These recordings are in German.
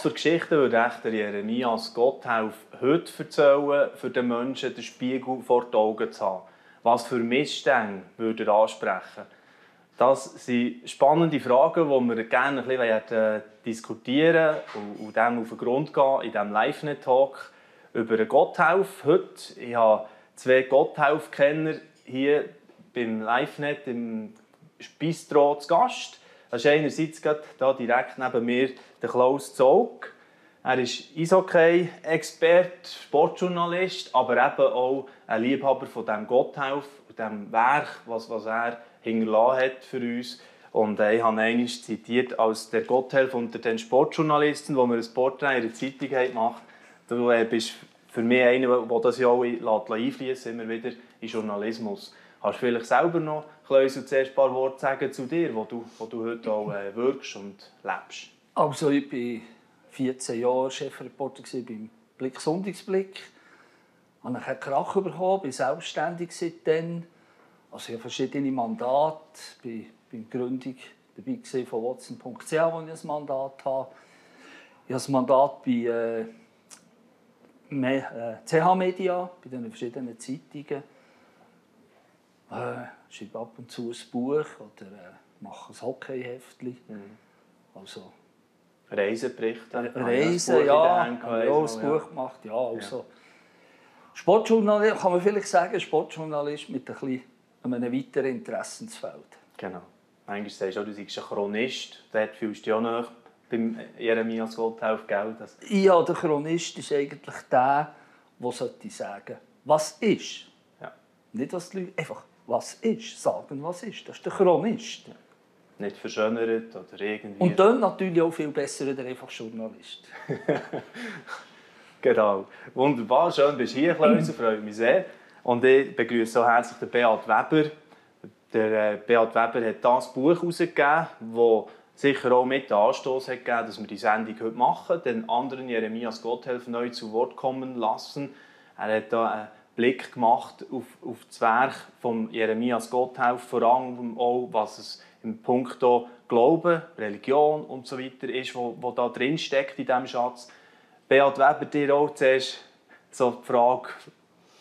Was für Geschichten würde echt der Jeremias Gotthelf heute erzählen, für den Menschen den Spiegel vor die Augen zu haben? Was für Missstände würde er ansprechen? Das sind spannende Fragen, die wir gerne ein bisschen diskutieren und, und dem auf den Grund gehen in diesem Live-Net-Talk über den Gotthelf. Heute, ich habe zwei Gotthelf-Kenner hier beim LiveNet im Bistro zu Gast. Das ist einerseits hier direkt neben mir der Klaus Zog. Er ist Eishockey-Experte, Sportjournalist, aber eben auch ein Liebhaber von dem Gotthelf, dem Werk, was, was er hinterlassen hat für uns. Und äh, ich habe einmal zitiert als der Gotthelf unter den Sportjournalisten, wo wir ein Porträt in der Zeitung gemacht haben. Du äh, bist für mich einer, der das ja auch einfließen immer wieder in Journalismus. Hast du vielleicht selber noch ein paar Worte sagen zu dir, wo du, wo du heute auch äh, wirkst und lebst? Also ich war 14 Jahre Chefreporter beim Blick Sonntagsblick. Ich habe einen Krach bekommen, bin selbstständig seitdem. Also ich habe verschiedene Mandate, bin bei der Gründung dabei von Watson.ch, wo ich ein Mandat habe. Ich habe ein Mandat bei äh, CH Media, bei den verschiedenen Zeitungen äh, schreibe ab und zu ein Buch oder äh, mache ein Hockeyheftchen. Mhm. Also, Reiseberichte? Reisen, ja. Ich habe ja, ein Buch gemacht. Ja, also. Ja. Sportjournalist, kann man vielleicht sagen, Sportjournalist mit ein bisschen einem weiteren Interessensfeld. Genau. Manchmal sagst du, du seist ein Chronist. Dort fühlst du dich auch noch beim Jeremias Gotthelf, gell? Das ja, der Chronist ist eigentlich der, der sagen sollte, was ist. Ja. Nicht, was die Leute einfach was ist, sagen, was ist. Das ist der Chronist. Nicht verschönert oder irgendwie. Und dann natürlich auch viel besser der einfach Journalist. genau. Wunderbar, schön bist du hier, Klaus, freut mich sehr. Und ich begrüße so herzlich den Beat Weber. Der äh, Beat Weber hat das Buch herausgegeben, das sicher auch mit den Anstoß hat gegeben, dass wir die Sendung heute machen, den anderen Jeremias Gotthelf neu zu Wort kommen lassen. Er hat da Blick gemacht auf, auf das Werk von Jeremias Gotthelf, vor allem auch, was es im Punkt Glauben, Religion und so weiter ist, wo, wo da drin steckt in diesem Schatz. Beat Weber, dir auch zuerst so die Frage,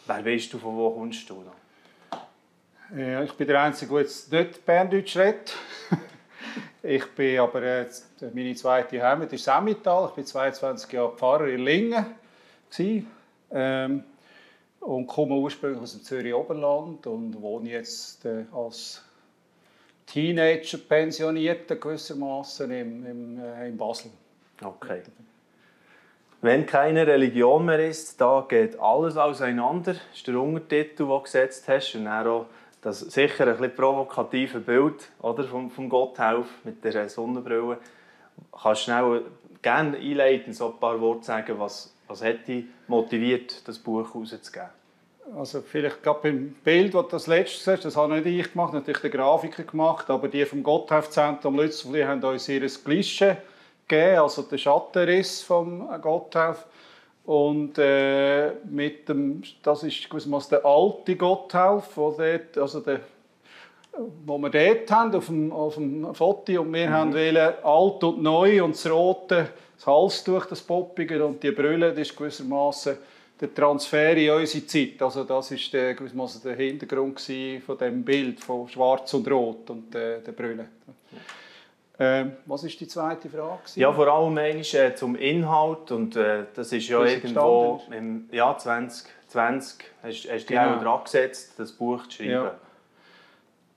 wer bist du, von wo kommst du? Ja, ich bin der Einzige, der jetzt nicht Berndeutsch redet. ich bin aber, äh, meine zweite Heimat ist Emmental. Ich war 22 Jahre Pfarrer in Lingen. Ähm, und komme ursprünglich aus dem Zürich Oberland und wohne jetzt äh, als Teenager pensionierter gewissermaßen im, im, äh, in Basel. Okay. Wenn keine Religion mehr ist, da geht alles auseinander. Das ist der Untertitel, den du gesetzt hast. Und auch das sicher ein bisschen provokative Bild oder, vom, vom Gotthelf mit der Sonnenbrille. Kannst du schnell gerne einleiten, so ein paar Worte sagen, was, was hat dich motiviert, das Buch herauszugeben? Also vielleicht gerade beim Bild, das du das letzte siehst, das habe nicht ich gemacht, natürlich der Grafiker gemacht, aber die vom Gotthauszentrum Lützfli haben uns ihr Glische gegeben, also den Schattenriss vom Gotthauf. Und äh, mit dem, das ist gewissermaßen der alte Gotthauf, wo, dort, also der, wo wir dort haben, auf dem, auf dem Foto. Und wir mhm. haben wollen, alt und neu und das rote, das Halstuch, das Poppige und die Brille, das ist gewissermaßen der Transfer in unsere Zeit. Also das ist der, der Hintergrund von dem Bild von Schwarz und Rot und äh, der Brille. Ähm, was ist die zweite Frage? Ja, vor allem äh, zum Inhalt und äh, das ist ja irgendwo im Jahr 2020 hast, hast genau. du dran gesetzt, das Buch zu schreiben. Ja.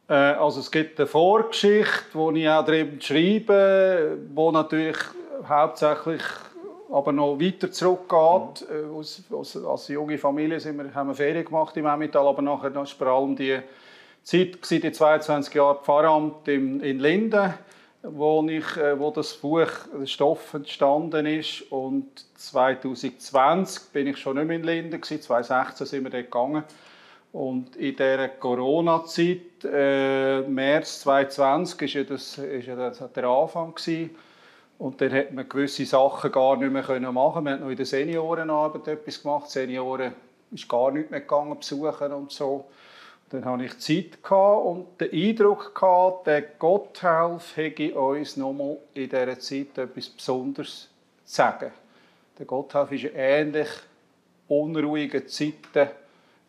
Äh, also es gibt eine Vorgeschichte, die ich auch drin schreibe, wo natürlich hauptsächlich aber noch weiter zurückgeht. Mhm. Als, als, als, junge Familie sind wir, haben wir Ferien gemacht im Emmental, aber nachher war vor allem die Zeit, die 22 Jahre Pfarramt in, in Linden, wo, ich, äh, wo das Buch der Stoff entstanden ist. Und 2020 bin ich schon nicht mehr in Linden, 2016 sind wir dort gegangen. Und in dieser Corona-Zeit, äh, März 2020, war ja, das, ist ja das, der Anfang. Gewesen. Und dann hat man gewisse Sachen gar nicht mehr machen. Wir haben noch in der Seniorenarbeit etwas gemacht. Senioren ist gar nicht mehr gegangen, besuchen und so. Dann hatte ich Zeit und den Eindruck, gehabt, der Gotthelf hätte uns nochmal in dieser Zeit etwas Besonderes zu sagen. Der Gotthelf ist ähnlich unruhigen Zeiten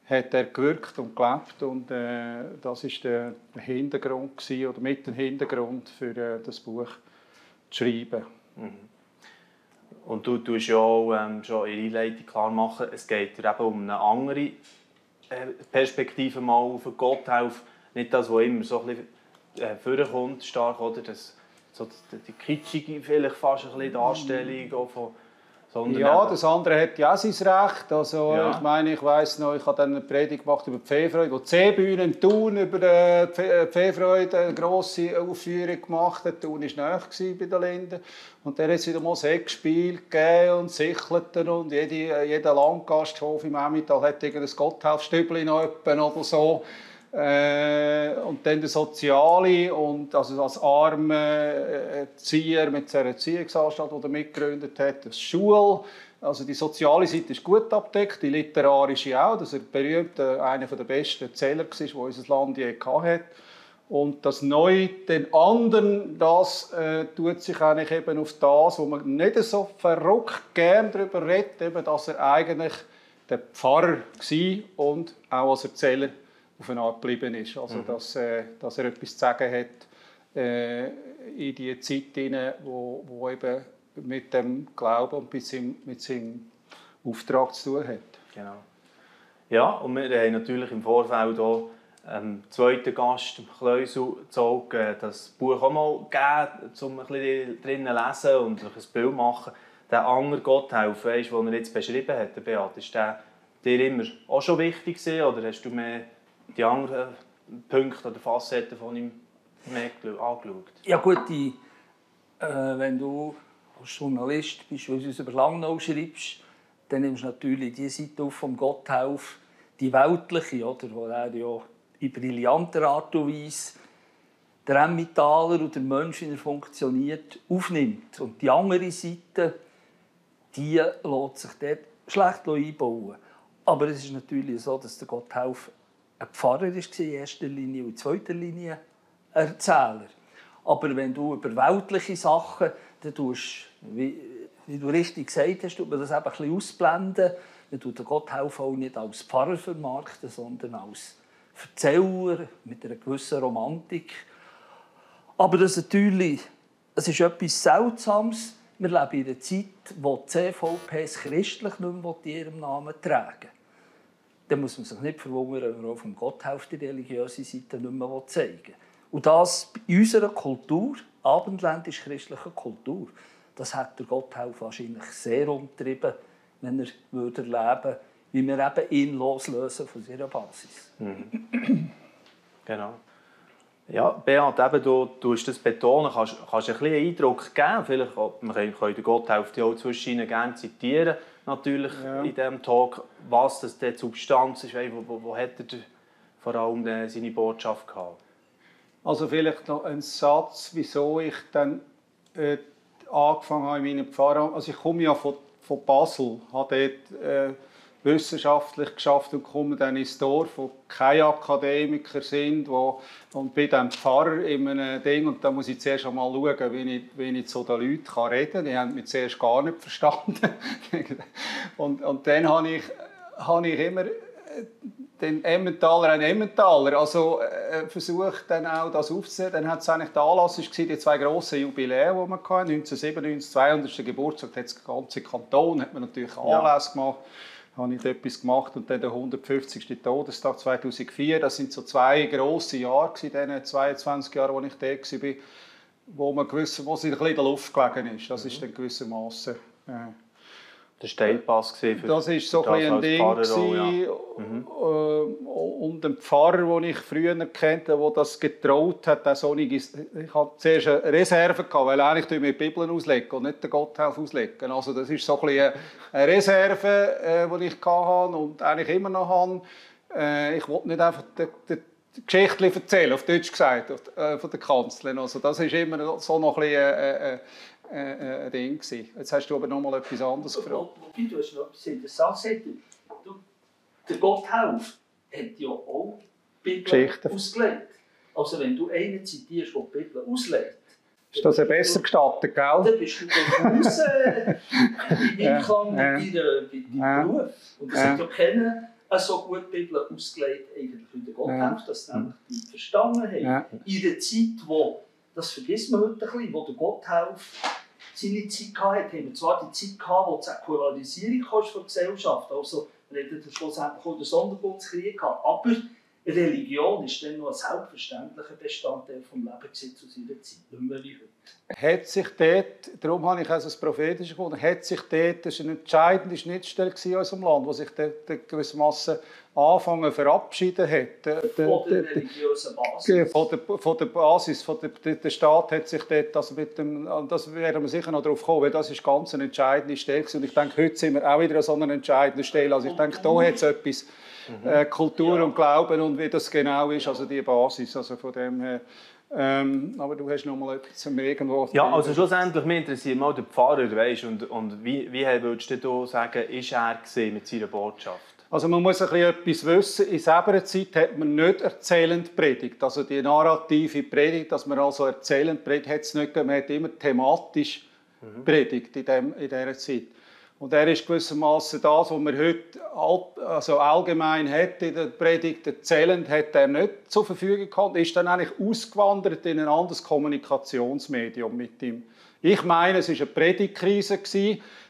hat er gewirkt und gelebt und äh, das ist der Hintergrund gewesen, oder mit dem Hintergrund für äh, das Buch zu schreiben. Mhm. Und du tust ja auch ähm, schon in der Einleitung klar machen, es geht eben um eine andere äh, Perspektive mal auf Gotthelf, nicht das, was immer so ein bisschen äh, vorkommt, stark, oder? Das, so die kitschige vielleicht fast ein bisschen Darstellung von sondern ja, das andere hat ja auch sein Recht. Also, ja. Ich meine, ich weiss noch, ich habe dann eine Predigt gemacht über die Feefreude, wo die Seebühne in Thun über die Feefreude eine grosse Aufführung gemacht hat. Thun war näher bei den Linden. Und der hat es wieder mal Sekt gespielt und Sichelten und jede, jeder Landgasthof im Emmental hat ein Gotthelfstübli noch oder so. Äh, und dann der Soziale und also als arme äh, Erzieher mit seiner Erziehungsanstalt, die er mitgegründet hat, das Schule. Also die soziale Seite ist gut abdeckt, die literarische auch. Das ist berühmt, äh, einer der besten Erzähler war, die unser Land je hatte. Und das Neue, den anderen, das äh, tut sich eigentlich eben auf das, wo man nicht so verrückt gern darüber redet, eben, dass er eigentlich der Pfarrer war und auch als Erzähler auf eine Art geblieben ist. Also, mhm. dass, äh, dass er etwas zu sagen hat äh, in die Zeit, hinein, wo, wo eben mit dem Glauben und mit seinem, mit seinem Auftrag zu tun hat. Genau. Ja, und wir haben natürlich im Vorfeld auch ähm, zweiten Gast, Kleusel, äh, das Buch auch mal gegeben, um ein bisschen drinnen lesen und sich ein Bild machen. Der andere Gotthelf, weißt, den er jetzt beschrieben hat, Beat, ist der dir immer auch schon wichtig gewesen, oder hast du mehr die anderen Punkte oder Facetten von ihm angeschaut? Ja gut, die, äh, wenn du als Journalist beispielsweise über Langnau schreibst, dann nimmst du natürlich die Seite auf vom Gotthelf, die weltliche, oder, wo er ja in brillanter Art und Weise der Emmentaler und der Mensch, wie er funktioniert, aufnimmt. Und die andere Seite, die lässt sich dort schlecht einbauen. Aber es ist natürlich so, dass der Gotthelf ein Pfarrer war in erster Linie und in zweiter Linie Erzähler. Aber wenn du über weltliche Sachen, dann tust, wie, wie du richtig gesagt hast, tut man das eben ein bisschen ausblenden. Man tut den Gotthelf auch nicht als Pfarrer vermarkten, sondern als Erzähler mit einer gewissen Romantik. Aber das ist natürlich es ist etwas Seltsames. Wir leben in einer Zeit, wo die CVP es christlich nicht mehr in ihrem Namen tragen dann muss man sich nicht verwundern, wenn man auf dem Gotthelf die religiöse Seite nicht mehr zeigen will. Und das in unserer Kultur, abendländisch-christlicher Kultur, das hat der Gotthelf wahrscheinlich sehr umtrieben, wenn er würde erleben wie wir eben ihn loslösen von seiner Basis. Mhm. Genau. Ja, Beat, eben, du, du hast das betonen, kannst, kannst ein bisschen Eindruck geben, vielleicht, wir können den Gotthelf auch zwischen gerne zitieren, natürlich ja. in diesem Talk, was das die Substanz ist, wo, wo, wo hat er vor allem äh, seine Botschaft gehabt? Also vielleicht noch ein Satz, wieso ich dann äh, angefangen habe in meinem Pfarrer. Also ich komme ja von, von Basel, habe dort äh, wissenschaftlich geschafft und komme dann ins Dorf, wo keine Akademiker sind, wo, und bin dann Pfarrer in einem Ding und da muss ich zuerst einmal schauen, wie ich, wie ich zu den Leuten kann reden kann. Die haben mich zuerst gar nicht verstanden. und, und dann habe ich, habe ich immer den Emmentaler ein Emmentaler. Also äh, versucht dann auch das aufzunehmen. Dann hat es eigentlich der Anlass ist die zwei grossen Jubiläen, die wir hatten. 1997, 200. Geburtstag, hat das ganze Kanton hat man natürlich Anlass ja. gemacht habe ich etwas gemacht und dann der 150. Todestag 2004. Das sind so zwei große Jahre in diesen 22 Jahren, wo ich da war, wo man gewiss, wo es in der Luft gelegen ist. Das ist dann gewissermaßen äh, der Steilpass für Das war so ein, ein Ding. ja. mhm. Äh, und ein Pfarrer, den ich früher kennt der das getraut hat, der so ich hatte zuerst eine Reserve, gehabt, weil eigentlich die die Bibel auslegen und nicht den Gotthelf auslegen. Also das ist so ein eine Reserve, äh, die ich hatte und eigentlich immer noch habe. Äh, ich wollte nicht einfach die Geschichte erzählen, auf Deutsch gesagt, von der Kanzlerin. Also das ist immer so noch ein bisschen äh, ein Ding. Gewesen. Jetzt hast du aber noch mal etwas anderes gefragt. Wobei, du hast noch etwas Interessantes gesagt. Der Gotthelf hat ja auch Bibel ausgelegt. Also wenn du einen zitierst, der die Bibel auslegt, Ist das ja besser gestattet, gell? Dann bist du raus äh, im Einklang Ja, mit deinem Ja. Beruf. Und es Ja. hat ja keiner äh, so gut die Bibel ausgelegt eigentlich in der Gotthilfe, dass sie nämlich die verstanden haben. In einer Zeit, wo, das vergisst man heute ein bisschen, wo der Gotthilfe seine Zeit hatte, wir zwar die Zeit gehabt, wo die Säkularisierung von der Gesellschaft, also hatten dann schlussendlich auch den Sonderbundskrieg gehabt, aber Religion ist dann noch ein selbstverständlicher Bestandteil des Lebens zu seiner Zeit, nicht mehr wie heute. Hat sich dort, darum habe ich also das Prophetische gefunden, hat sich dort, das war eine entscheidende Schnittstelle in unserem Land, wo sich dort gewissermaßen anfangen verabschieden hat. Der- Von der religiösen Basis. Von der, von der Basis, von der, der, Staat hat sich dort, also mit dem, das werden wir sicher noch darauf kommen, weil das ist ganz eine entscheidende Stelle und ich denke, heute sind wir auch wieder an so einer entscheidenden Stelle. Also ich denke, da hat es etwas, äh, Kultur und Glauben und wie das genau ist, also die Basis, also von dem her. Ähm, aber du hast noch mal etwas zum irgendwo. Ja, also schlussendlich mich interessiert mal der Pfarrer, weißt, und, und wie, wie würdest du sagen, ist er mit seiner Botschaft? Also man muss ein bisschen etwas wissen. In selber Zeit hat man nicht erzählend predigt. Also die narrative Predigt, dass man also erzählend predigt, hat es nicht gegeben. Man hat immer thematisch predigt in, dem, in dieser Zeit. Und er ist gewissermaßen das, was man heute also allgemein hat in der Predigt, erzählend hat er nicht zur Verfügung gehabt, ist dann eigentlich ausgewandert in ein anderes Kommunikationsmedium mit ihm. Ich meine, es war eine Predigtkrise,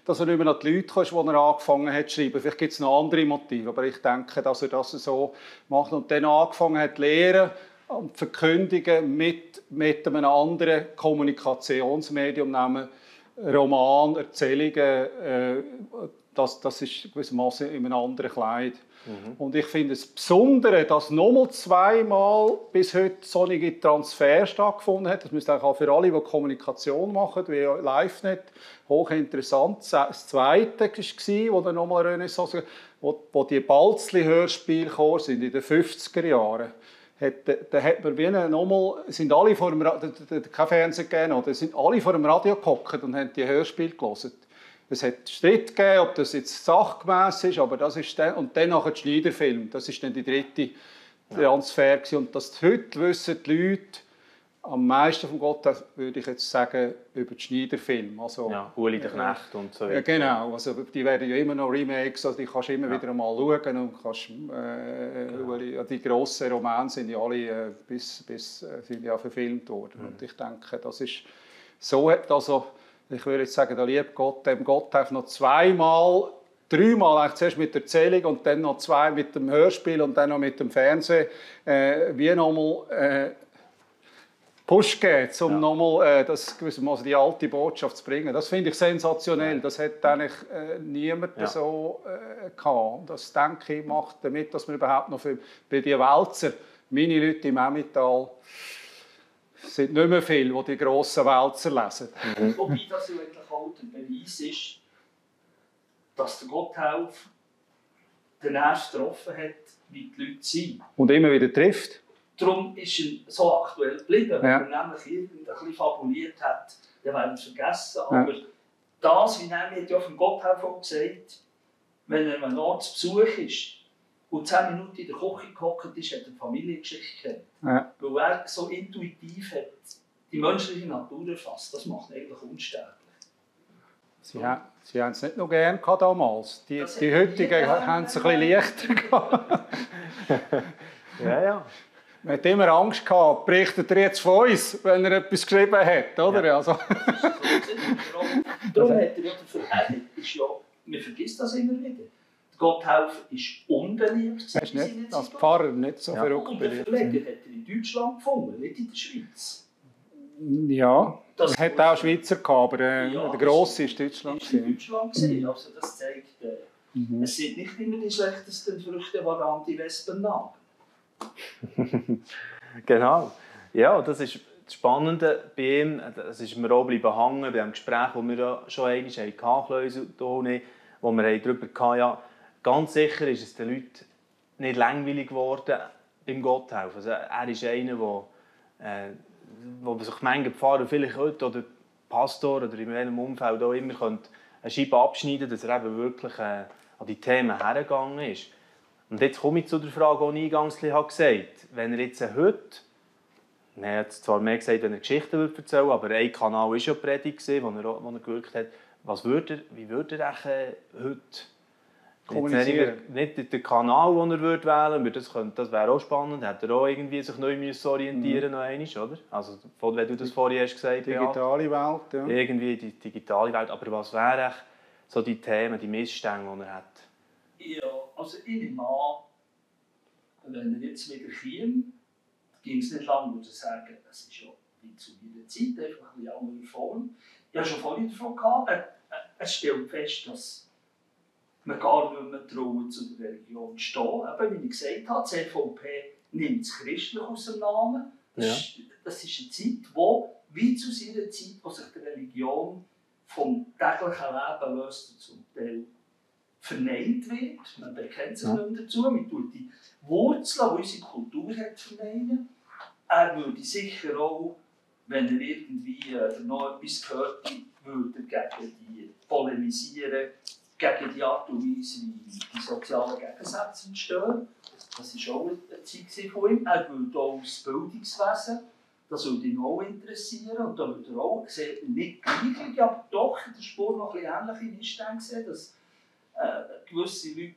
dass er nicht mehr an die Leute kam, wo er angefangen hat zu schreiben. Vielleicht gibt es noch andere Motive, aber ich denke, dass er das so macht und dann angefangen hat zu lehren und verkündigen mit, mit einem anderen Kommunikationsmedium, nämlich Roman, Erzählungen, äh, das, das ist gewissermaßen in einem anderen Kleid. Und ich finde es Besondere, dass nochmal zweimal bis heute solche Transfer stattgefunden hat. Das müsste auch für alle, die Kommunikation machen, wie LiveNet, hochinteressant. Das Zweite war, wo dann nochmal Renaissance, wo, wo die Balzli-Hörspiele sind in den 50er Jahren hat, da hat man wie nochmal, sind alle vor dem Ra- da- da- da- kein Fernsehen oder sind alle vor dem Radio gehockt und haben die Hörspiele gelesen. Es hat Streit gegeben, ob das jetzt sachgemäß ist, aber das ist dann, und dann nachher der Schneiderfilm, das ist dann die dritte Transfer gewesen. und das heute wissen die Leute am meisten von Gott, würde ich jetzt sagen, über den Schneiderfilm. Also, Ja, Uli der Knecht und so ja, weiter. genau, also die werden ja immer noch Remakes, also die kannst du immer wieder mal schauen und kannst, äh, Uli- ja, die grossen Romane sind ja alle äh, bis, bis, äh, sind ja verfilmt worden. Und ich denke, das ist so also, ich würde jetzt sagen, der liebe Gott, dem Gott hat noch zweimal dreimal eigentlich zuerst mit der Erzählung und dann noch zwei mit dem Hörspiel und dann noch mit dem Fernsehen äh, wie nochmal äh, Push gegeben, um Ja. nochmal äh, das, gewissermaßen die alte Botschaft zu bringen. Das finde ich sensationell. Das hat eigentlich äh, niemand Ja. so äh, gehabt. Das denke ich macht damit, dass man überhaupt noch für, bei den Wälzer, meine Leute im Emmental, sind nicht mehr viele, die die grossen Wälzer lesen. Wobei das ja eigentlich auch der Beweis ist, dass der Gotthelf den Nerv getroffen hat, wie die Leute sind. Und immer wieder trifft. Darum ist er so aktuell geblieben. Wenn Ja. er nämlich irgendein bisschen fabuliert hat, dann wäre er vergessen. Ja. Aber das, wie er mir ja von Gotthelf auch gesagt wenn er an einem Ort zu Besuch ist und zehn Minuten in der Küche gehockt ist, hat er die Familiengeschichte kennt. Ja. Weil er so intuitiv hat die menschliche Natur erfasst. Das macht ihn eigentlich unsterblich. Sie, ha- sie haben es nicht noch gern gehabt damals. Die, Das die hat heutigen haben es ein bisschen leichter gehabt. Ja, ja. Man hat immer Angst gehabt, berichtet er jetzt von uns, wenn er etwas geschrieben hat, oder? Ja. Also, Darum, darum hat er ja dafür, ist man vergisst das immer wieder. Der Gotthelf ist unbeliebt. er ist nicht, als. Pfarrer nicht so Ja. verrückt Und den. Verleger hat er in Deutschland gefunden, nicht in der Schweiz. Ja, Das er hat auch Schweizer gehabt, aber äh, Ja, der Grosse war Deutschland. Das war in. Deutschland. gewesen. Also das zeigt, äh, Mhm. es sind nicht immer die schlechtesten Früchte, woran die Wespen nagen. Genau. Ja, das ist das Spannende bei ihm. Das ist mir auch bleiben hängen bei dem Gespräch, das wir schon einmal hatten, Toni, wo wir darüber hatten, ja, ganz sicher ist es den Leuten nicht langweilig geworden beim Gotthelfen. Also er ist einer, der, äh, wo sich manche Pfarrer vielleicht heute oder Pastor oder in welchem Umfeld auch immer könnte eine Scheibe abschneiden dass er eben wirklich äh, an die Themen hergegangen ist. Und jetzt komme ich zu der Frage, die ich eingangs gesagt habe. Wenn er jetzt heute er hat zwar mehr gesagt, wenn er Geschichten würde erzählen würde, aber ein Kanal war ja Predigt, wo er, wo er gewirkt hat. Was würde er, wie würde er heute kommunizieren? Nicht, nicht den Kanal, den er würde wählen würde, das, das wäre auch spannend. Hätte er auch irgendwie sich neu müssen orientieren mhm. noch einmal, oder? Also, wenn du das vorhin hast gesagt hast. Digitale Welt, ja. Irgendwie die digitale Welt. Aber was wären so die Themen, die Missstände, die er hat? Ja, also ich nehme an, wenn er jetzt wieder käme, ging es nicht lange, würde ich sagen, das ist ja wie zu meiner Zeit, einfach ein bisschen andere Form. Ich habe schon vorhin davon gehabt, er, er stellt fest, dass man gar nicht mehr trauen, zu der Religion zu stehen. Eben, wie ich gesagt habe, die CVP nimmt das Christlich aus dem Namen. Das, ja. ist, das ist eine Zeit, wo, wie zu seiner Zeit, wo sich die Religion vom täglichen Leben löst, zum Teil verneint wird. Man bekennt sich ja. nicht dazu. Man tut die Wurzeln, die unsere Kultur hat, verneinen. Er würde sicher auch, wenn er irgendwie äh, noch etwas gehört, würde gegen die polemisieren, gegen die Art und Weise, wie die sozialen Gegensätze entstehen. Das war auch eine Zeit von ihm. Er würde auch das Bildungswesen, das würde ihn auch interessieren. Und da würde er auch sehen, nicht gleich, aber doch in der Spur noch ein bisschen ähnliche Missstände sehen, dass äh, gewisse Leute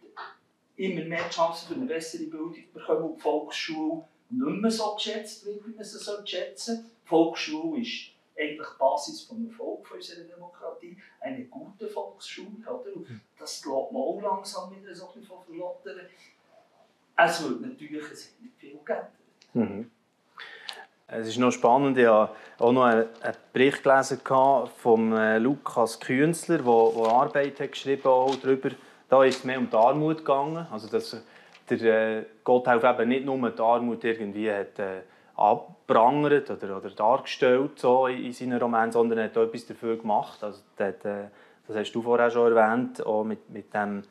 immer mehr Chancen für eine bessere Bildung bekommen und die Volksschule nicht mehr so geschätzt wird, wie man sie schätzen sollte. Die Volksschule ist eigentlich die Basis vom Erfolg unserer Demokratie, eine gute Volksschule. Oder? Hm. Das lässt man auch langsam wieder so ein bisschen verlottern. Es wird natürlich sehr viel geändert. Mhm. Es ist noch spannend, ich habe auch noch einen Bericht gelesen von äh, Lukas Künzler, der, Arbeit hat geschrieben hat darüber. Da ist es mehr um die Armut gegangen. Also, dass der äh, Gotthelf eben nicht nur die Armut irgendwie hat, äh, abprangert oder, oder dargestellt so in, in seinen Romanen, sondern er hat auch etwas dafür gemacht. Also, das, das hast du vorher schon erwähnt, auch mit, mit dem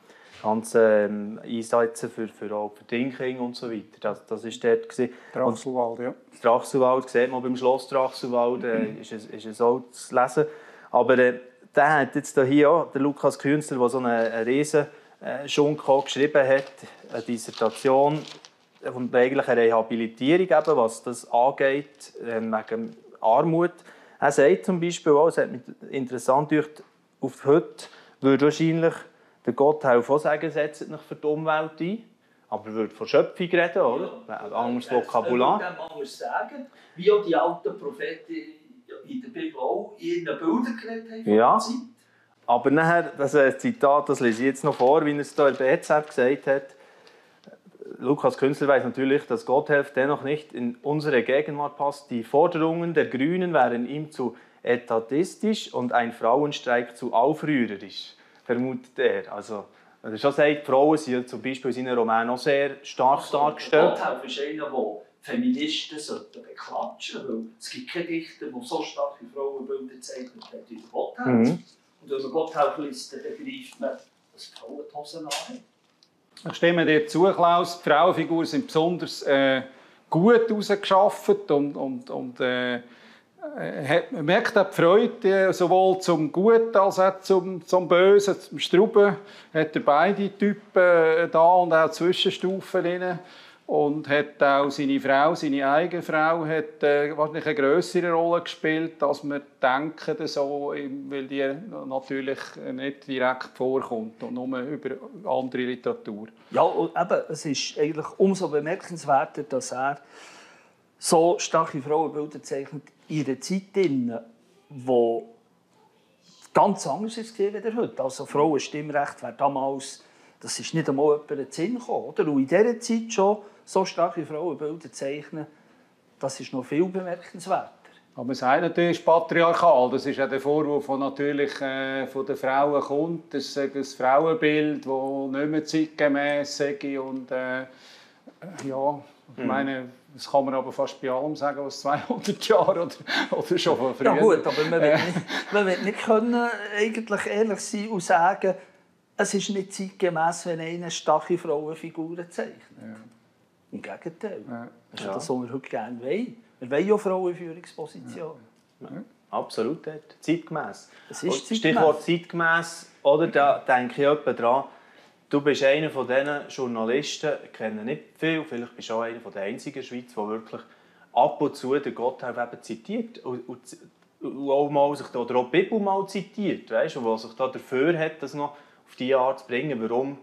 ganzen ähm, Einsätzen für, für, auch für Drinking und so weiter. Das, das ist dort. Gewesen. Drachselwald, ja. Drachselwald, sieht man beim Schloss Drachselwald, äh, ist, es, ist es auch zu lesen. Aber äh, der hat jetzt hier auch, der Lukas Künstler, der so eine, eine riesen äh, Schunk geschrieben hat, eine Dissertation von der eigentlichen Rehabilitierung, eben, was das angeht, äh, wegen Armut. Er sagt zum Beispiel auch, es hat mich interessant gedacht, auf heute würde wahrscheinlich der Gotthelf auch sagen, setzt sich für die Umwelt ein. Aber er würde von Schöpfung reden, oder? Ja, Ein anderes Vokabular. Würde anders sagen, wie auch die alten Propheten in der Bibel auch in ihren Bildern geredet haben. Ja. Aber nachher, das ist ein Zitat, das lese ich jetzt noch vor, wie er es hier in der BZ gesagt hat. Lukas Künstler weiß natürlich, dass Gotthelf dennoch nicht in unsere Gegenwart passt. Die Forderungen der Grünen wären ihm zu etatistisch und ein Frauenstreik zu aufrührerisch, vermutet er. Also, er schon sagt, Frauen sind zum Beispiel in seinen Romanen auch sehr stark also, dargestellt. Gotthelf ist einer, der Feministen sollten beklatschen sollten, es gibt keine Dichter, die so starke Frauenbilder zeichnet hat wie Gotthelf. Mhm. Und wenn man Gotthelf liest, dann begreift man, dass Frauen die Hosen anhaben. Ich stimme dir zu, Klaus. Die Frauenfiguren sind besonders äh, gut herausgearbeitet und, und, und äh, merkt auch die Freude sowohl zum Guten als auch zum, zum Bösen, zum Struben. Hat er beide Typen äh, da und auch Zwischenstufen drin und hat auch seine Frau, seine eigene Frau, hat äh, wahrscheinlich eine größere Rolle gespielt, als wir denken, so, weil die natürlich nicht direkt vorkommt und nur über andere Literatur. Ja, und eben, es ist eigentlich umso bemerkenswerter, dass er so starke Frauenbilder zeichnet in einer Zeit, in wo ganz anders ist als heute. Also Frauenstimmrecht wäre damals, das ist nicht einmal jemand in den Sinn gekommen. Oder? Und in dieser Zeit schon so starke Frauenbilder zeichnen, das ist noch viel bemerkenswerter. Aber man sagt natürlich patriarchal. Das ist ja der Vorwurf, der natürlich äh, von den Frauen kommt. Das ist ein Frauenbild, das nicht mehr zeitgemäß ist. Und äh, ja, ich mhm. meine, das kann man aber fast bei allem sagen, was 200 Jahre oder, oder schon von früher. Ja gut, aber man wird nicht, man wird nicht können, eigentlich ehrlich sein und sagen, es ist nicht zeitgemäß, wenn einer starke Frauenfiguren zeichnet. Ja. Im Gegenteil. Ja. Das ist ja. das, was wir heute gerne wollen. Wir wollen ja Frauen in Führungspositionen. Ja. Ja. Absolut, zeitgemäß. Das ist zeitgemäß. Stichwort zeitgemäß, oder? Da denke ich etwa dran. Du bist einer von diesen Journalisten, ich kenne nicht viel, vielleicht bist du auch einer der einzigen in der Schweiz, der wirklich ab und zu den Gotthelf eben zitiert und, und, und auch sich da, oder auch die Bibel mal zitiert, weißt, und was sich da dafür hat, das noch auf diese Art zu bringen. Warum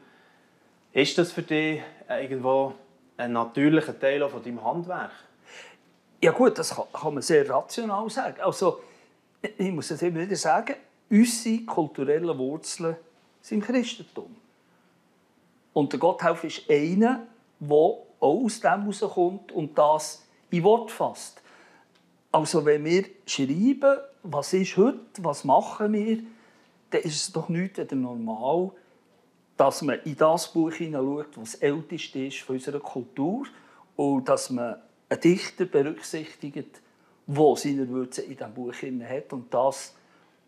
ist das für dich irgendwo ein natürlicher Teil von deinem Handwerk? Ja gut, das kann, man sehr rational sagen. Also, ich muss es immer wieder sagen, unsere kulturellen Wurzeln sind Christentum. Und der Gotthelf ist einer, der auch aus dem herauskommt und das in Wort fasst. Also wenn wir schreiben, was ist heute, was machen wir, dann ist es doch nicht normal, dass man in das Buch hineinschaut, was das älteste ist von unserer Kultur und dass man einen Dichter berücksichtigt, der seine Würze in diesem Buch hat und das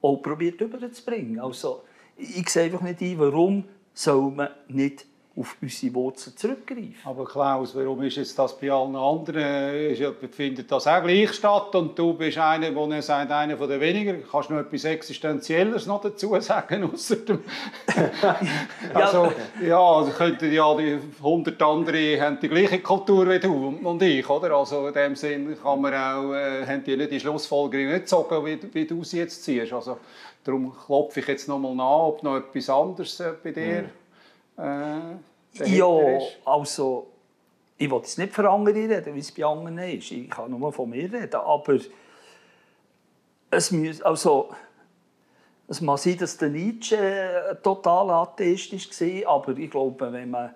auch probiert überzubringen. Also ich sehe einfach nicht ein, warum soll man nicht auf unsere Wurzeln zurückgreifen. Aber Klaus, warum ist jetzt das bei allen anderen, ist, findet das auch gleich statt und du bist einer, wo er sagt, einer von den wenigen, kannst du noch etwas Existenzielles noch dazu sagen, außer dem... also, ja, also könnten ja die 100 andere haben die gleiche Kultur wie du und ich, oder? Also in dem Sinn kann man auch, äh, haben die nicht die Schlussfolgerung nicht gezogen, wie, wie du sie jetzt ziehst. Also darum klopfe ich jetzt noch mal nach, ob noch etwas anderes äh, bei dir... Mhm äh, ja, also ich will jetzt nicht für andere reden, wie es bei anderen ist. Ich kann nur von mir reden, aber es muss, also, es mag sein, dass der Nietzsche total atheistisch war, aber ich glaube, wenn man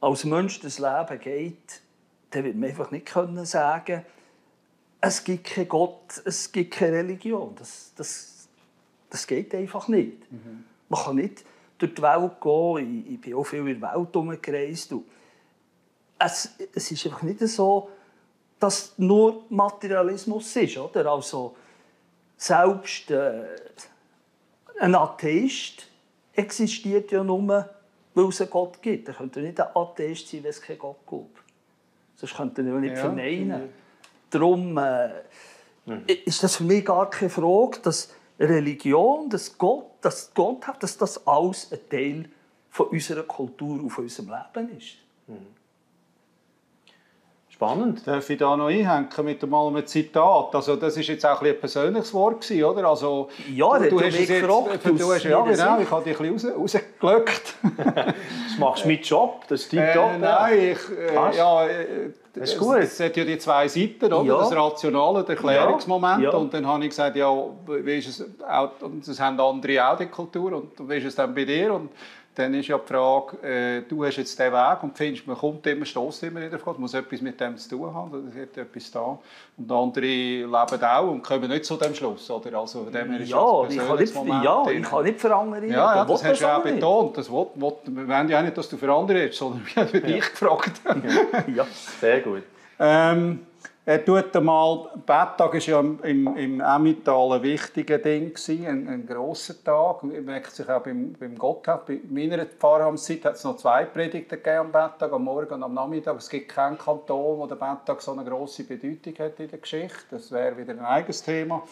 als Mensch das Leben geht, dann wird man einfach nicht können sagen es gibt keinen Gott, es gibt keine Religion. Das, das, das geht einfach nicht. Mhm. Man kann nicht durch die Welt gehen. Ich, ich bin auch viel in der Welt herumgereist. Es, es ist einfach nicht so, dass nur Materialismus ist. Oder? Also, selbst äh, ein Atheist existiert ja nur, weil es einen Gott gibt. Er könnte nicht ein Atheist sein, wenn es keinen Gott gibt. Sonst könnte er nicht ja. verneinen. Darum äh, mhm. ist das für mich gar keine Frage, dass Religion, dass Gott, dass Gott hat, dass das alles ein Teil von unserer Kultur und von unserem Leben ist. Mhm. Spannend. Darf ich da noch einhängen mit einem Zitat? Also das ist jetzt auch ein, persönliches Wort gewesen, oder? Also, ja, du, du hast es jetzt, gefragt. Du hast, ja, genau, ich habe dich ein bisschen raus, rausgelöckt. das machst du mit Job, das ist dein äh, Job. Nein, ich, äh, ja, äh, das ist gut. Es, hat ja die zwei Seiten, oder? Ja. das Rationale, das Erklärungsmoment. Ja. Und dann habe ich gesagt, ja, wie ist es, auch, das haben andere auch die Kultur, und wie ist es dann bei dir? Und dann ist ja die Frage, äh, du hast jetzt diesen Weg und findest, man kommt immer, stößt immer wieder vor, muss etwas mit dem zu tun haben, das hat etwas da. Und andere leben auch und kommen nicht zu dem Schluss, oder? Also, dem her ist ja, ich kann nicht, Moment ja, ich kann nicht für andere reden. Ja, ja das hast du auch nicht. betont. Das will, will, wir wollen ja auch nicht, dass du für andere redest, sondern wir haben dich gefragt. ja, sehr gut. Ähm, er tut einmal, Betttag war ja im, im Emmental ein wichtiger Ding, ein, ein grosser Tag. Merkt sich auch beim, beim Gotthard. Bei meiner Pfarramtszeit hat es noch zwei Predigten gegeben am Betttag, am Morgen und am Nachmittag. Es gibt keinen Kanton, wo der Betttag so eine grosse Bedeutung hat in der Geschichte. Das wäre wieder ein eigenes Thema.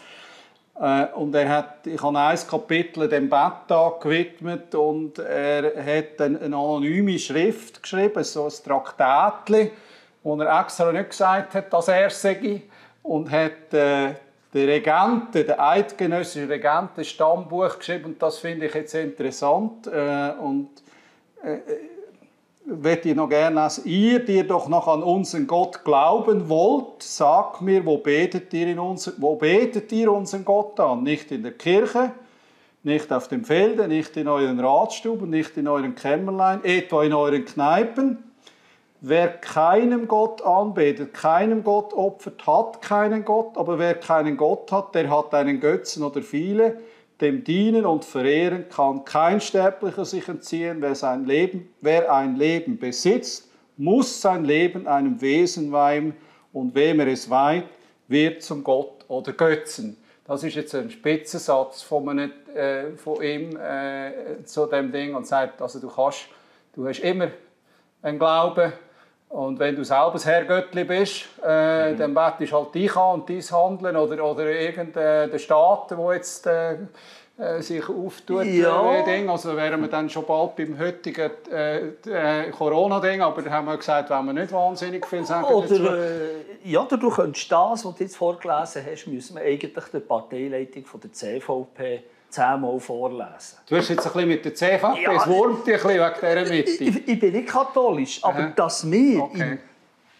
Äh, und er hat, ich habe ein Kapitel dem Betttag gewidmet und er hat eine, eine anonyme Schrift geschrieben, so ein Traktatchen wo er extra nicht gesagt hat, dass er sei und hat äh, der Regent, der eidgenössische Regent, das Stammbuch geschrieben und das finde ich jetzt interessant äh, und äh, möchte ich noch gerne lesen. Ihr, die doch noch an unseren Gott glauben wollt, sagt mir, wo betet ihr, in unser, wo betet ihr unseren Gott an? Nicht in der Kirche, nicht auf dem Felde, nicht in euren Ratstuben, nicht in euren Kämmerlein, etwa in euren Kneipen, Wer keinem Gott anbetet, keinem Gott opfert, hat keinen Gott, aber wer keinen Gott hat, der hat einen Götzen oder viele, dem dienen und verehren kann kein Sterblicher sich entziehen. Wer, sein Leben, wer ein Leben besitzt, muss sein Leben einem Wesen weihen und wem er es weiht, wird zum Gott oder Götzen. Das ist jetzt ein Spitzensatz von, einem, äh, von ihm äh, zu dem Ding und sagt, also du kannst, du hast immer einen Glauben, und wenn du selber das Herrgöttli bist, äh, mhm. dann bettest halt dich an und dein Handeln oder, oder irgendein Staat, wo jetzt äh, äh, sich auftut. Ja. Äh, Ding. Also wären wir dann schon bald beim heutigen äh, äh, Corona-Ding, aber da haben wir gesagt, wenn wir nicht wahnsinnig viel sagen. Oder, äh, ja, oder du könntest das, was du jetzt vorgelesen hast, müssen wir eigentlich der Parteileitung von der CVP zehnmal vorlesen. Du hast jetzt ein bisschen mit der CVP, Ja. es wurmt dich ein bisschen wegen dieser Mitte. Ich, ich bin nicht katholisch, aber Aha. dass wir Okay.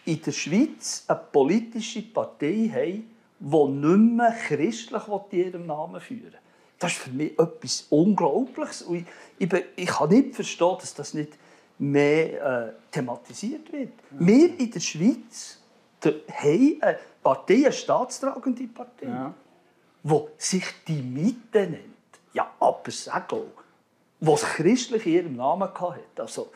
in, in der Schweiz eine politische Partei haben, die nicht mehr christlich in ihrem Namen führen will, das ist für mich etwas Unglaubliches. Und ich, ich, bin- ich kann nicht verstehen, dass das nicht mehr äh, thematisiert wird. Wir in der Schweiz der, haben eine Partei, eine staatstragende Partei, Ja. die sich die Mitte nennt. Aber sag auch, was christlich in ihrem Namen hatte. Also,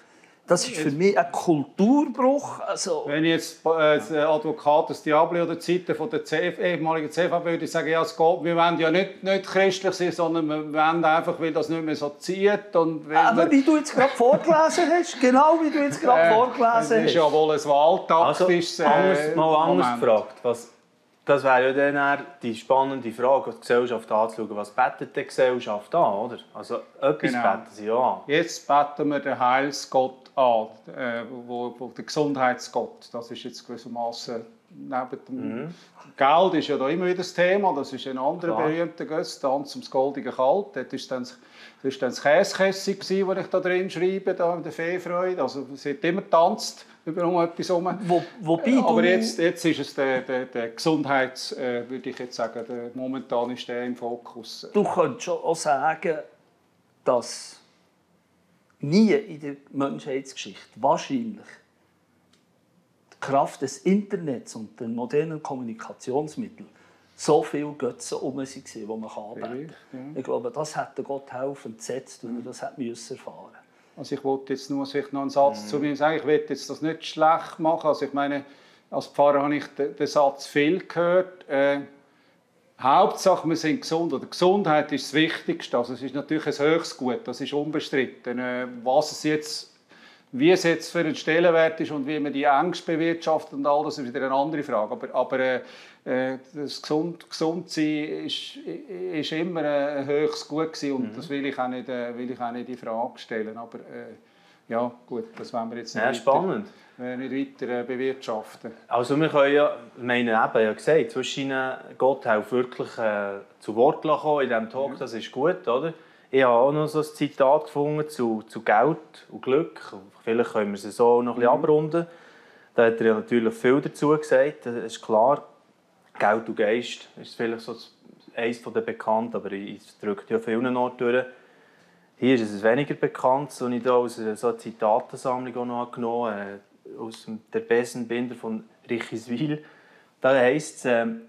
das ist für mich ein Kulturbruch. Also, Wenn ich jetzt äh, der Advocat des Diabli oder Seite von der CF, ehemaligen CVP würde ich sagen, ja, es geht, wir wollen ja nicht, nicht christlich sein, sondern wir wollen einfach, weil das nicht mehr so zieht. Und weil aber wie du jetzt gerade vorgelesen hast, genau wie du jetzt gerade äh, vorgelesen es ist hast. ja wohl ein Also, wahltaktisches äh, anders, mal anders Moment. gefragt. Was, das wäre ja dann die spannende Frage, die Gesellschaft anzuschauen. Was betet die Gesellschaft an, oder? Also, etwas Genau. beten sie an. Jetzt beten wir den Heilsgott an, äh, wo, wo der Gesundheitsgott. Das ist jetzt gewissermaßen neben dem Geld ist ja da immer wieder das Thema. Das ist ein anderer Klar. berühmter Götz, Tanz ums goldige Kalb. Dort ist dann das war dann das Käsekessig, das ich da drin schreibe, da in der Feefreude. Also es hat immer getanzt über etwas herum. Wo, wobei Aber du, jetzt, jetzt ist es der, der, der Gesundheits, äh, würde ich jetzt sagen, der, momentan ist der im Fokus. du könntest schon auch sagen, dass nie in der Menschheitsgeschichte wahrscheinlich die Kraft des Internets und der modernen Kommunikationsmittel so viele Götzen um sich waren, die man anbeten kann. ja. Ich glaube, das hätte Gott helfen entsetzt, wenn er das hätte müssen erfahren Also ich wollte jetzt nur vielleicht noch einen Satz zu mir sagen. Ich will jetzt das nicht schlecht machen. Also ich meine, als Pfarrer habe ich den, den Satz viel gehört. Äh, Hauptsache, wir sind gesund. Oder Gesundheit ist das Wichtigste. Also es ist natürlich ein höchstes Gut, das ist unbestritten. Äh, was es jetzt, wie es jetzt für einen Stellenwert ist und wie man die Ängste bewirtschaftet und all das ist wieder eine andere Frage. Aber, aber äh, äh, das gesund, gesund sein ist, ist immer ein höchstes Gut gewesen und das will ich auch nicht, äh, will ich auch nicht in Frage stellen. Aber äh, ja, gut, das wollen wir jetzt nicht Ja, weiter, spannend. äh, nicht weiter äh, bewirtschaften. Also wir können ja, ich meine eben, ja gesagt, zwischen Gott hat wirklich äh, zu Wort kommen in diesem Talk, das ist gut, oder? Ich habe auch noch so ein Zitat gefunden zu, zu Geld und Glück. Vielleicht können wir es so noch ein bisschen abrunden. Da hat er ja natürlich viel dazu gesagt, das ist klar. Geld und Geist ist vielleicht so das- eines der bekannten, aber es drückt ja vielen Orten durch. Hier ist es weniger bekannt, so ich da aus einer so Zitatensammlung auch noch genommen äh, aus dem Der Besenbinder von Richiswil. Da heißt es, ähm,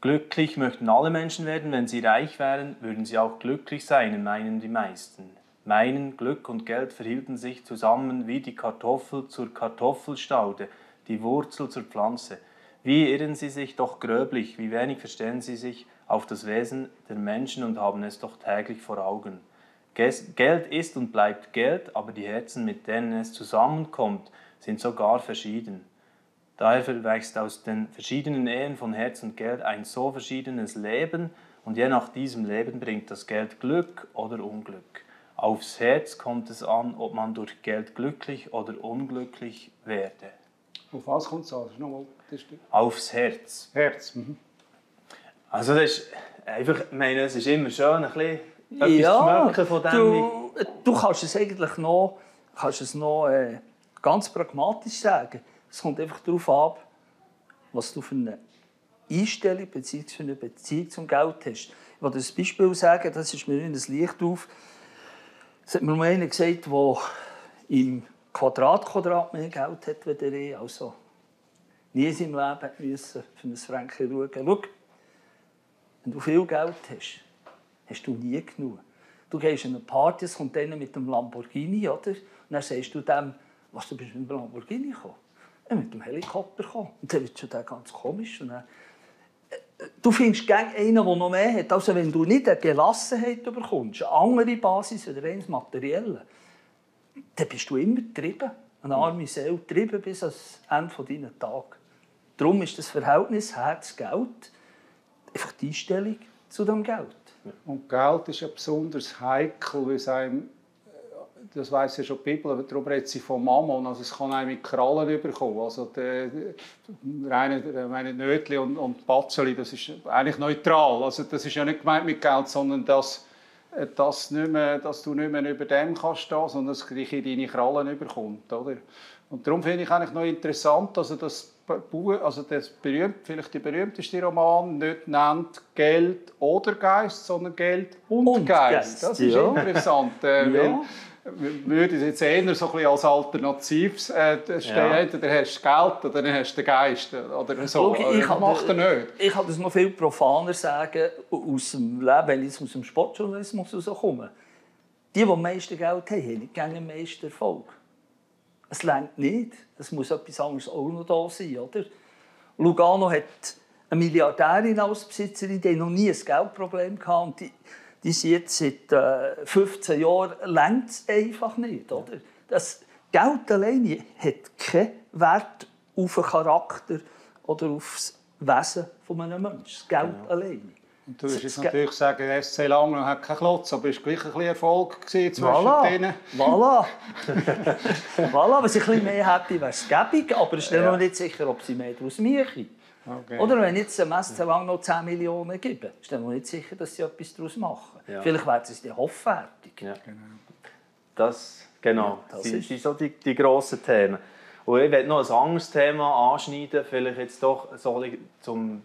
glücklich möchten alle Menschen werden, wenn sie reich wären, würden sie auch glücklich sein, meinen die meisten. Meinen Glück und Geld verhielten sich zusammen wie die Kartoffel zur Kartoffelstaude, die Wurzel zur Pflanze. Wie irren sie sich doch gröblich, wie wenig verstehen sie sich auf das Wesen der Menschen und haben es doch täglich vor Augen. Geld ist und bleibt Geld, aber die Herzen, mit denen es zusammenkommt, sind sogar verschieden. Daher verwächst aus den verschiedenen Ehen von Herz und Geld ein so verschiedenes Leben und je nach diesem Leben bringt das Geld Glück oder Unglück. Aufs Herz kommt es an, ob man durch Geld glücklich oder unglücklich werde. Auf was kommt es an? Nochmal das Aufs Herz. Herz. Mhm. Also das ist einfach, ich meine, es ist immer schön, ein bisschen etwas ja, zu schmecken von dem. du, du kannst es eigentlich noch, kannst es noch äh, ganz pragmatisch sagen. Es kommt einfach darauf ab, was du für eine Einstellung bzw. für eine Beziehung zum Geld hast. Ich will dir ein Beispiel sagen, das ist mir in das Licht auf. Es hat mir mal einer gesagt, der im Quadratquadrat mehr Geld hat als ich. Also nie in seinem Leben müssen für ein Franken schauen. Schau, wenn du viel Geld hast, hast du nie genug. Du gehst an eine Party, es kommt einer mit dem Lamborghini, oder? Und dann sagst du dem, was, du bist mit dem Lamborghini gekommen? Ja, mit dem Helikopter gekommen. Und dann wird schon ganz komisch. Und dann, äh, du findest gerne einen, der noch mehr hat. Also wenn du nicht eine Gelassenheit bekommst, eine andere Basis oder eines Materielle, dann bist du immer getrieben. Eine arme Seele, getrieben bis ans Ende deiner Tage. Darum ist das Verhältnis Herz-Geld einfach die Einstellung zu dem Geld. Und Geld ist ja besonders heikel, weil es einem, das weiß ja schon die Bibel, aber darum redet sie von Mammon, also es kann einem mit Krallen überkommen. Also der, reine, meine Nötli und, und Batzeli, das ist eigentlich neutral. Also das ist ja nicht gemeint mit Geld, sondern dass, dass, nicht mehr, dass du nicht mehr über dem kannst stehen, sondern dass dich in deine Krallen überkommt. Oder? Und darum finde ich eigentlich noch interessant, also das Buch, also das berühmt, vielleicht der berühmteste Roman, nicht nennt Geld oder Geist, sondern Geld und, und Geist. Geist. Das ist ja. interessant. Äh, ja. Wir würden es jetzt eher so ein als Alternativ äh, stehen. Ja. Entweder hast du Geld oder dann hast du den Geist. Oder so. Schau, ich kann macht er nicht. Ich kann das noch viel profaner sagen, aus dem Leben, wenn ich aus dem Sportjournalismus rauskomme. Die, die am meisten Geld haben, haben nicht am meisten Erfolg. Es längt nicht. Es muss etwas anderes auch noch da sein. Oder? Lugano hat eine Milliardärin als Besitzerin, die noch nie ein Geldproblem hatte. Die, sind jetzt seit äh, 15 Jahren längt es einfach nicht. Oder? Das Geld alleine hat keinen Wert auf den Charakter oder auf das Wesen eines Menschen. Das Geld genau. alleine. Und du wirst jetzt natürlich sagen, SC Langnau hat keinen Klotz, aber es war gleich ein bisschen Erfolg zwischen voilà. denen. Voilà. voilà. Wenn sie ein bisschen mehr hätte, wäre es gäbig, aber ich bin ja. noch nicht sicher, ob sie mehr daraus machen. Okay. Oder wenn jetzt dem SC Langnau 10 Millionen geben, ist dann noch nicht sicher, dass sie etwas daraus machen. Ja. Vielleicht werden sie es dann hoffärtig. Ja. Genau. Das, genau. Ja, das sind, sind so die, die grossen Themen. Und ich werde noch ein anderes Thema anschneiden, vielleicht jetzt doch so zum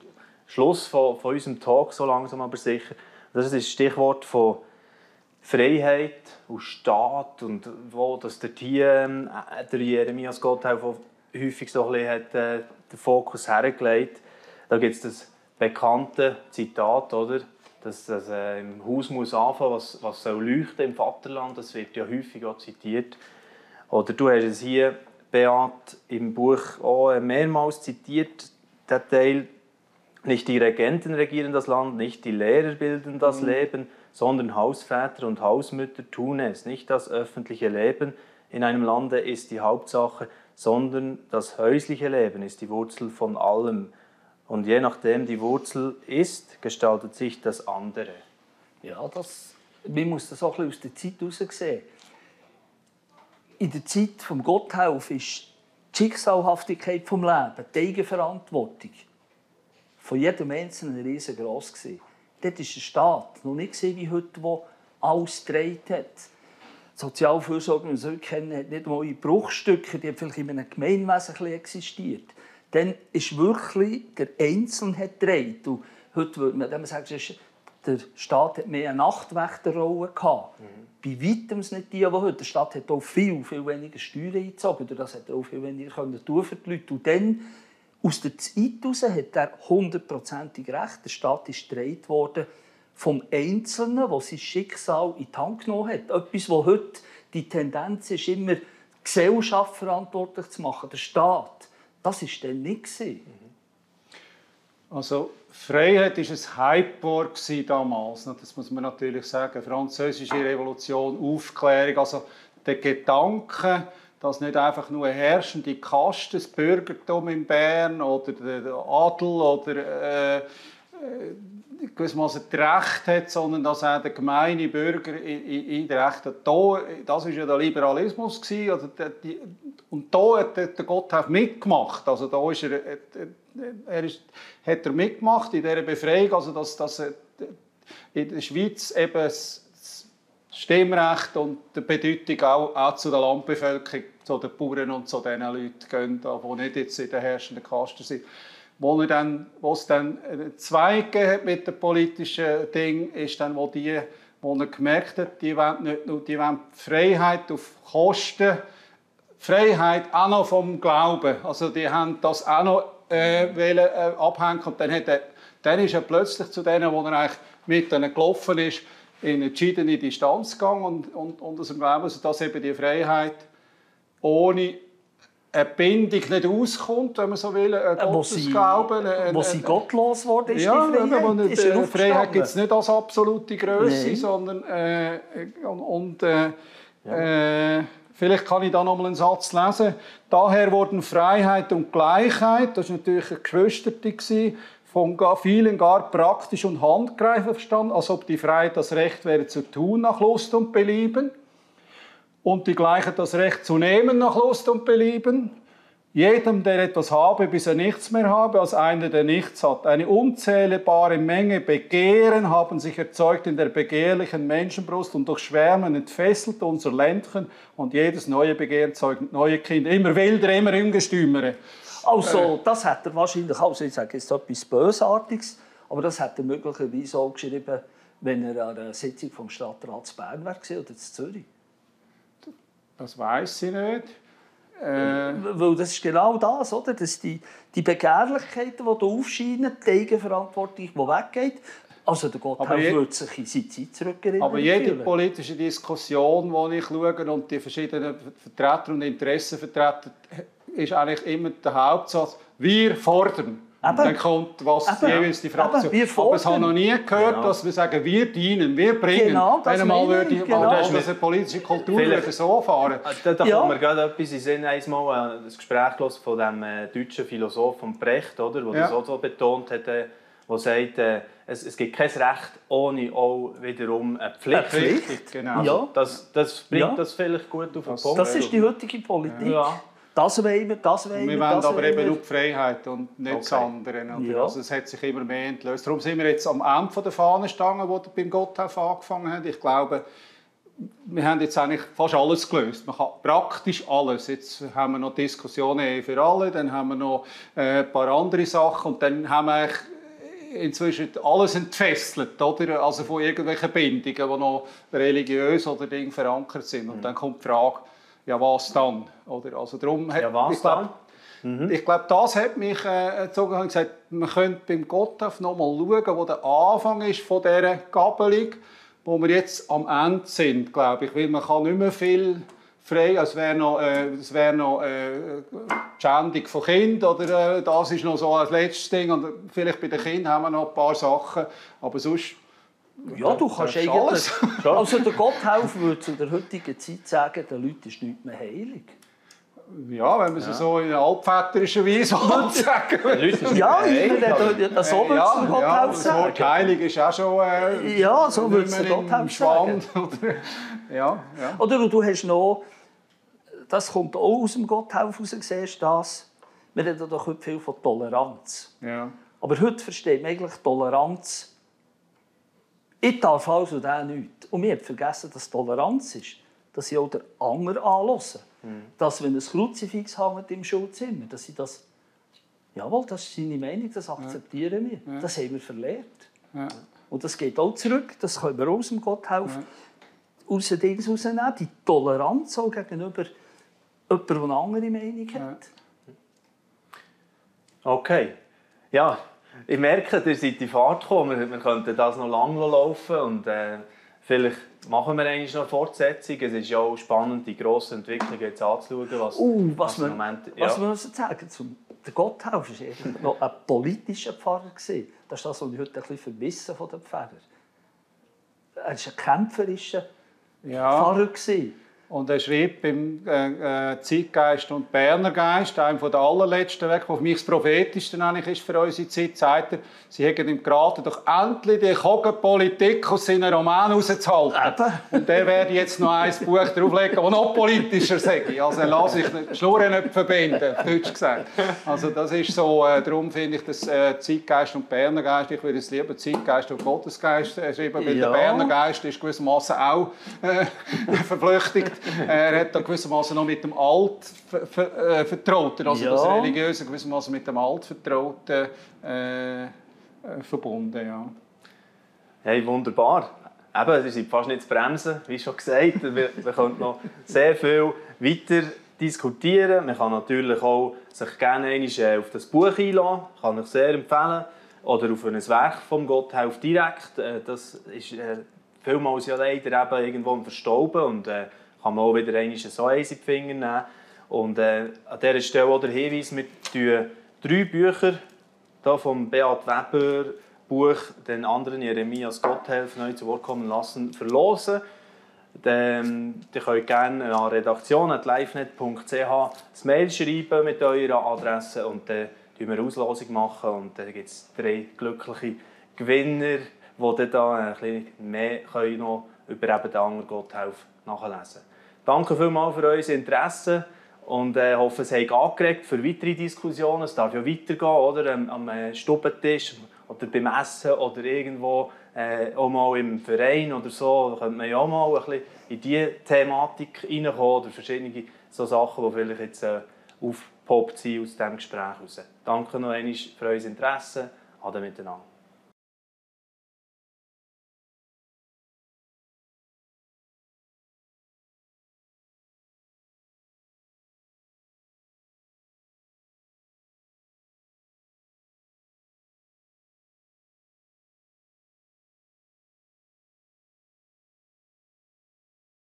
Schluss von, von unserem Talk so langsam aber sicher. Das ist das Stichwort von Freiheit und Staat und wo das der hier äh, der Jeremias Gotthelf häufig so ein bisschen hat, äh, den Fokus hergelegt. Da gibt es das bekannte Zitat, oder? dass das äh, im Haus muss anfangen, was, was soll leuchten im Vaterland, das wird ja häufig auch zitiert. Oder du hast es hier, Beat, im Buch auch mehrmals zitiert, der Teil, nicht die Regenten regieren das Land, nicht die Lehrer bilden das mhm. Leben, sondern Hausväter und Hausmütter tun es. Nicht das öffentliche Leben in einem Lande ist die Hauptsache, sondern das häusliche Leben ist die Wurzel von allem. Und je nachdem die Wurzel ist, gestaltet sich das andere. Ja, das, man muss das auch ein bisschen aus der Zeit heraus sehen. In der Zeit des Gotthelf ist die Schicksalhaftigkeit des Lebens, die Eigenverantwortung, von jedem Einzelnen riesengroß. Gewesen. Dort war der Staat noch nicht wie heute, der alles gedreht hat. Sozialfürsorge, wie wir es kennen, hat nicht mal Bruchstücke, die vielleicht in einem Gemeinwesen existiert. Dann ist wirklich der Einzelne gedreht. Und heute würde man dem sagen, der Staat hat mehr eine Nachtwächterrolle gehabt. Mhm. Bei weitem nicht die, die heute. Der Staat hat auch viel, viel weniger Steuern eingezogen. Das hat er auch viel weniger tun für die Leute. Und dann aus der Zeit heraus hat er hundertprozentig recht. Der Staat ist gedreht worden vom Einzelnen, der sein Schicksal in die Hand genommen hat. Etwas, wo heute die Tendenz ist, immer die Gesellschaft verantwortlich zu machen, der Staat. Das war dann nicht. Also Freiheit war ein Hypewort damals. Das muss man natürlich sagen. Französische Revolution, Aufklärung, also der Gedanke, dass nicht einfach nur herrschende Kaste, das Bürgertum in Bern oder der Adel oder äh, äh gewissermaßen das Recht hat, sondern dass auch der gemeine Bürger in, in, in der Recht hat. Das war ja der Liberalismus. Gewesen, also die, und da hat der Gott mitgemacht. Also da ist er, er ist, hat er mitgemacht in dieser Befreiung, also dass, dass in der Schweiz eben das Stimmrecht und die Bedeutung auch, auch zu der Landbevölkerung zu den Bauern und zu den Leuten gehen, die nicht jetzt in der herrschenden Kaste sind. Wo, er dann, es dann Zweig hat mit dem politischen Ding, ist dann, wo die, wo er gemerkt hat, die wollen nicht nur die wollen Freiheit auf Kosten, Freiheit auch noch vom Glauben. Also die haben das auch noch äh, wollen, äh, abhängen und dann, hat er, dann ist er plötzlich zu denen, wo er eigentlich mit denen gelaufen ist, in entschiedene Distanz gegangen und, und, und aus Glauben, dass eben die Freiheit ohne eine Bindung nicht auskommt, wenn man so will, ein äh, Gottesglauben. Wo sie gottlos wurde, ist ja, die Freiheit. Ist die Freiheit gibt es nicht als absolute Größe, nee. sondern äh, und, und äh, ja. äh, vielleicht kann ich da noch mal einen Satz lesen. Daher wurden Freiheit und Gleichheit, das war natürlich eine Geschwisterte, von vielen gar praktisch und handgreiflich verstanden, als ob die Freiheit das Recht wäre zu tun nach Lust und Belieben und die Gleichheit das Recht zu nehmen nach Lust und Belieben. Jedem, der etwas habe, bis er nichts mehr habe, als einer, der nichts hat. Eine unzählbare Menge Begehren haben sich erzeugt in der begehrlichen Menschenbrust und durch Schwärmen entfesselt unser Ländchen und jedes neue Begehren zeugt neue Kinder. Immer wilder, immer ungestümere. Also, das hat er wahrscheinlich, also ich sage jetzt etwas Bösartiges, aber das hat er möglicherweise auch geschrieben, wenn er an einer Sitzung vom Stadtrat Bern war oder in Zürich. Das weiß ich nicht. Äh, Weil das ist genau das, oder? Dass die, die Begehrlichkeiten, die hier aufscheinen, die Eigenverantwortung, die weggeht, also der Gotthelf würde sich in seine Zeit zurückerinnern. Aber jede fühlen. politische Diskussion, die ich schaue und die verschiedenen Vertreter und Interessenvertreter, ist eigentlich immer der Hauptsatz, wir fordern. Eben. Dann kommt, was Eben. jeweils die Fraktion... Eben. Aber ich habe noch nie gehört, genau. dass wir sagen, wir dienen, wir bringen. Genau, das Wenn mal würde ich, genau. das ist eine politische Kultur würde so fahren. Ah, da, da ja. kommt mir gerade etwas in Sinn, einmal das Gespräch von dem äh, deutschen Philosophen Brecht, oder, der ja. das auch so betont hat, äh, der sagt, äh, es, es, gibt kein Recht ohne auch wiederum eine Pflicht. Eine Pflicht. Genau. Ja. Das, das bringt ja. das vielleicht gut auf den Punkt. Das ist die heutige Politik. Ja das wollen wir, das wollen wir. Wir wollen aber eben nur die Freiheit und nicht okay. das andere. Ja. Also es hat sich immer mehr entlöst. Darum sind wir jetzt am Ende der Fahnenstange, die beim Gotthelf angefangen haben. Ich glaube, wir haben jetzt eigentlich fast alles gelöst. Man kann praktisch alles. Jetzt haben wir noch Diskussionen für alle, dann haben wir noch äh, ein paar andere Sachen und dann haben wir inzwischen alles entfesselt, oder? Also von irgendwelchen Bindungen, die noch religiös oder Ding verankert sind. Und dann kommt die Frage, ja was dann? Oder? Also darum hat, ja was ich dann? Mhm. Ich glaube, das hat mich äh, gezogen gesagt, man könnte beim Gotthelf noch mal schauen, wo der Anfang ist von dieser Gabelung, wo wir jetzt am Ende sind, glaube ich. Weil man kann nicht mehr viel frei, es wäre noch, äh, es wär noch äh, die Schändung von Kind oder äh, das ist noch so ein letztes Ding und vielleicht bei den Kindern haben wir noch ein paar Sachen, aber sonst ja, du kannst eigentlich... Alles. Also der Gotthelf würde zu der heutigen Zeit sagen, den Leuten ist nichts mehr heilig. Ja, wenn man es ja. so in altväterischer Weise sagen Ja, das so würde es der Gotthelf ja, sagen. Das Wort heilig ist auch schon... Äh, ja, so würde es der Gotthelf sagen. Oder, ja, ja. Oder du hast noch... Das kommt auch aus dem Gotthelf raus, siehst das. Wir reden doch heute viel von Toleranz. Ja. Aber heute versteht man eigentlich Toleranz ich darf also den nichts. Und wir haben vergessen, dass Toleranz ist, dass ich auch den anderen anhören. Mhm. Dass, wenn ein Kruzifix hängt im Schulzimmer, dass ich das... Jawohl, das ist seine Meinung, das akzeptieren wir. Ja. Das haben wir verlernt. Ja. Und das geht auch zurück, das können wir aus dem Gotthelf ja. aus den Dingen rausnehmen. Die Toleranz auch gegenüber jemandem, der eine andere Meinung hat. Okay. Ja, ich merke, ihr seid in Fahrt gekommen. Wir, wir könnten das noch lange laufen und äh, vielleicht machen wir eigentlich noch eine Fortsetzung. Es ist ja auch spannend, die grosse Entwicklung jetzt anzuschauen. Was, uh, was, was, Moment, ja. was wir müssen sagen zum der Gotthelf war noch ein politischer Pfarrer. Das ist das, was ich heute ein bisschen vermisse von den Pfarrern. Er war ein kämpferischer ja. Pfarrer. Und er schrieb im äh, äh, Zeitgeist und Berner Geist, einem der allerletzten Werke, der für mich das prophetischste eigentlich ist für unsere Zeit, sagt er, sie hätten ihm geraten, doch endlich die Kogenpolitik aus seinen Romanen rauszuhalten. Und der werde jetzt noch ein Buch drauflegen, das noch politischer sage. Also lasse ich die Schnurren nicht verbinden, auf Deutsch gesagt. Also das ist so, äh, darum finde ich das äh, Zeitgeist und Berner Geist, ich würde es lieber Zeitgeist und Gottesgeist äh, schreiben, weil ja. der Berner Geist ist gewissermaßen auch äh, verflüchtigt er hat da gewissermaßen noch mit dem Altvertrauten, äh, also ja. das Religiöse gewissermaßen mit dem Altvertrauten äh, äh, verbunden. Ja. Hey, wunderbar. Eben, Sie sind fast nicht zu bremsen, wie schon gesagt. Wir, wir können noch sehr viel weiter diskutieren. Man kann natürlich auch sich gerne einmal auf das Buch einladen, kann ich sehr empfehlen. Oder auf ein Werk vom Gotthelf direkt. Äh, das ist vielmals ja leider eben irgendwo Verstauben und äh, kann man auch wieder einmal so eins in die Finger nehmen. Und äh, an dieser Stelle auch der Hinweis, wir tun drei Bücher hier vom Beat Weber Buch den anderen Jeremias Gotthelf neu zu Wort kommen lassen verlosen. Dann, ihr könnt gerne an redaktion.livenet.ch das Mail schreiben mit eurer Adresse und dann wir eine Auslosung machen und dann gibt es drei glückliche Gewinner, die dann ein bisschen mehr können noch über den anderen Gotthelf nachlesen Danke vielmals für euer Interesse und äh, hoffe, es hat angeregt für weitere Diskussionen. Es darf ja weitergehen, oder? Am, am äh, Stubentisch oder beim Essen oder irgendwo äh, auch mal im Verein oder so. Da könnte man ja auch mal ein bisschen in diese Thematik reinkommen oder verschiedene so Sachen, die vielleicht jetzt äh, aufgepoppt sind aus diesem Gespräch heraus. Danke noch einmal für euer Interesse. Ade miteinander.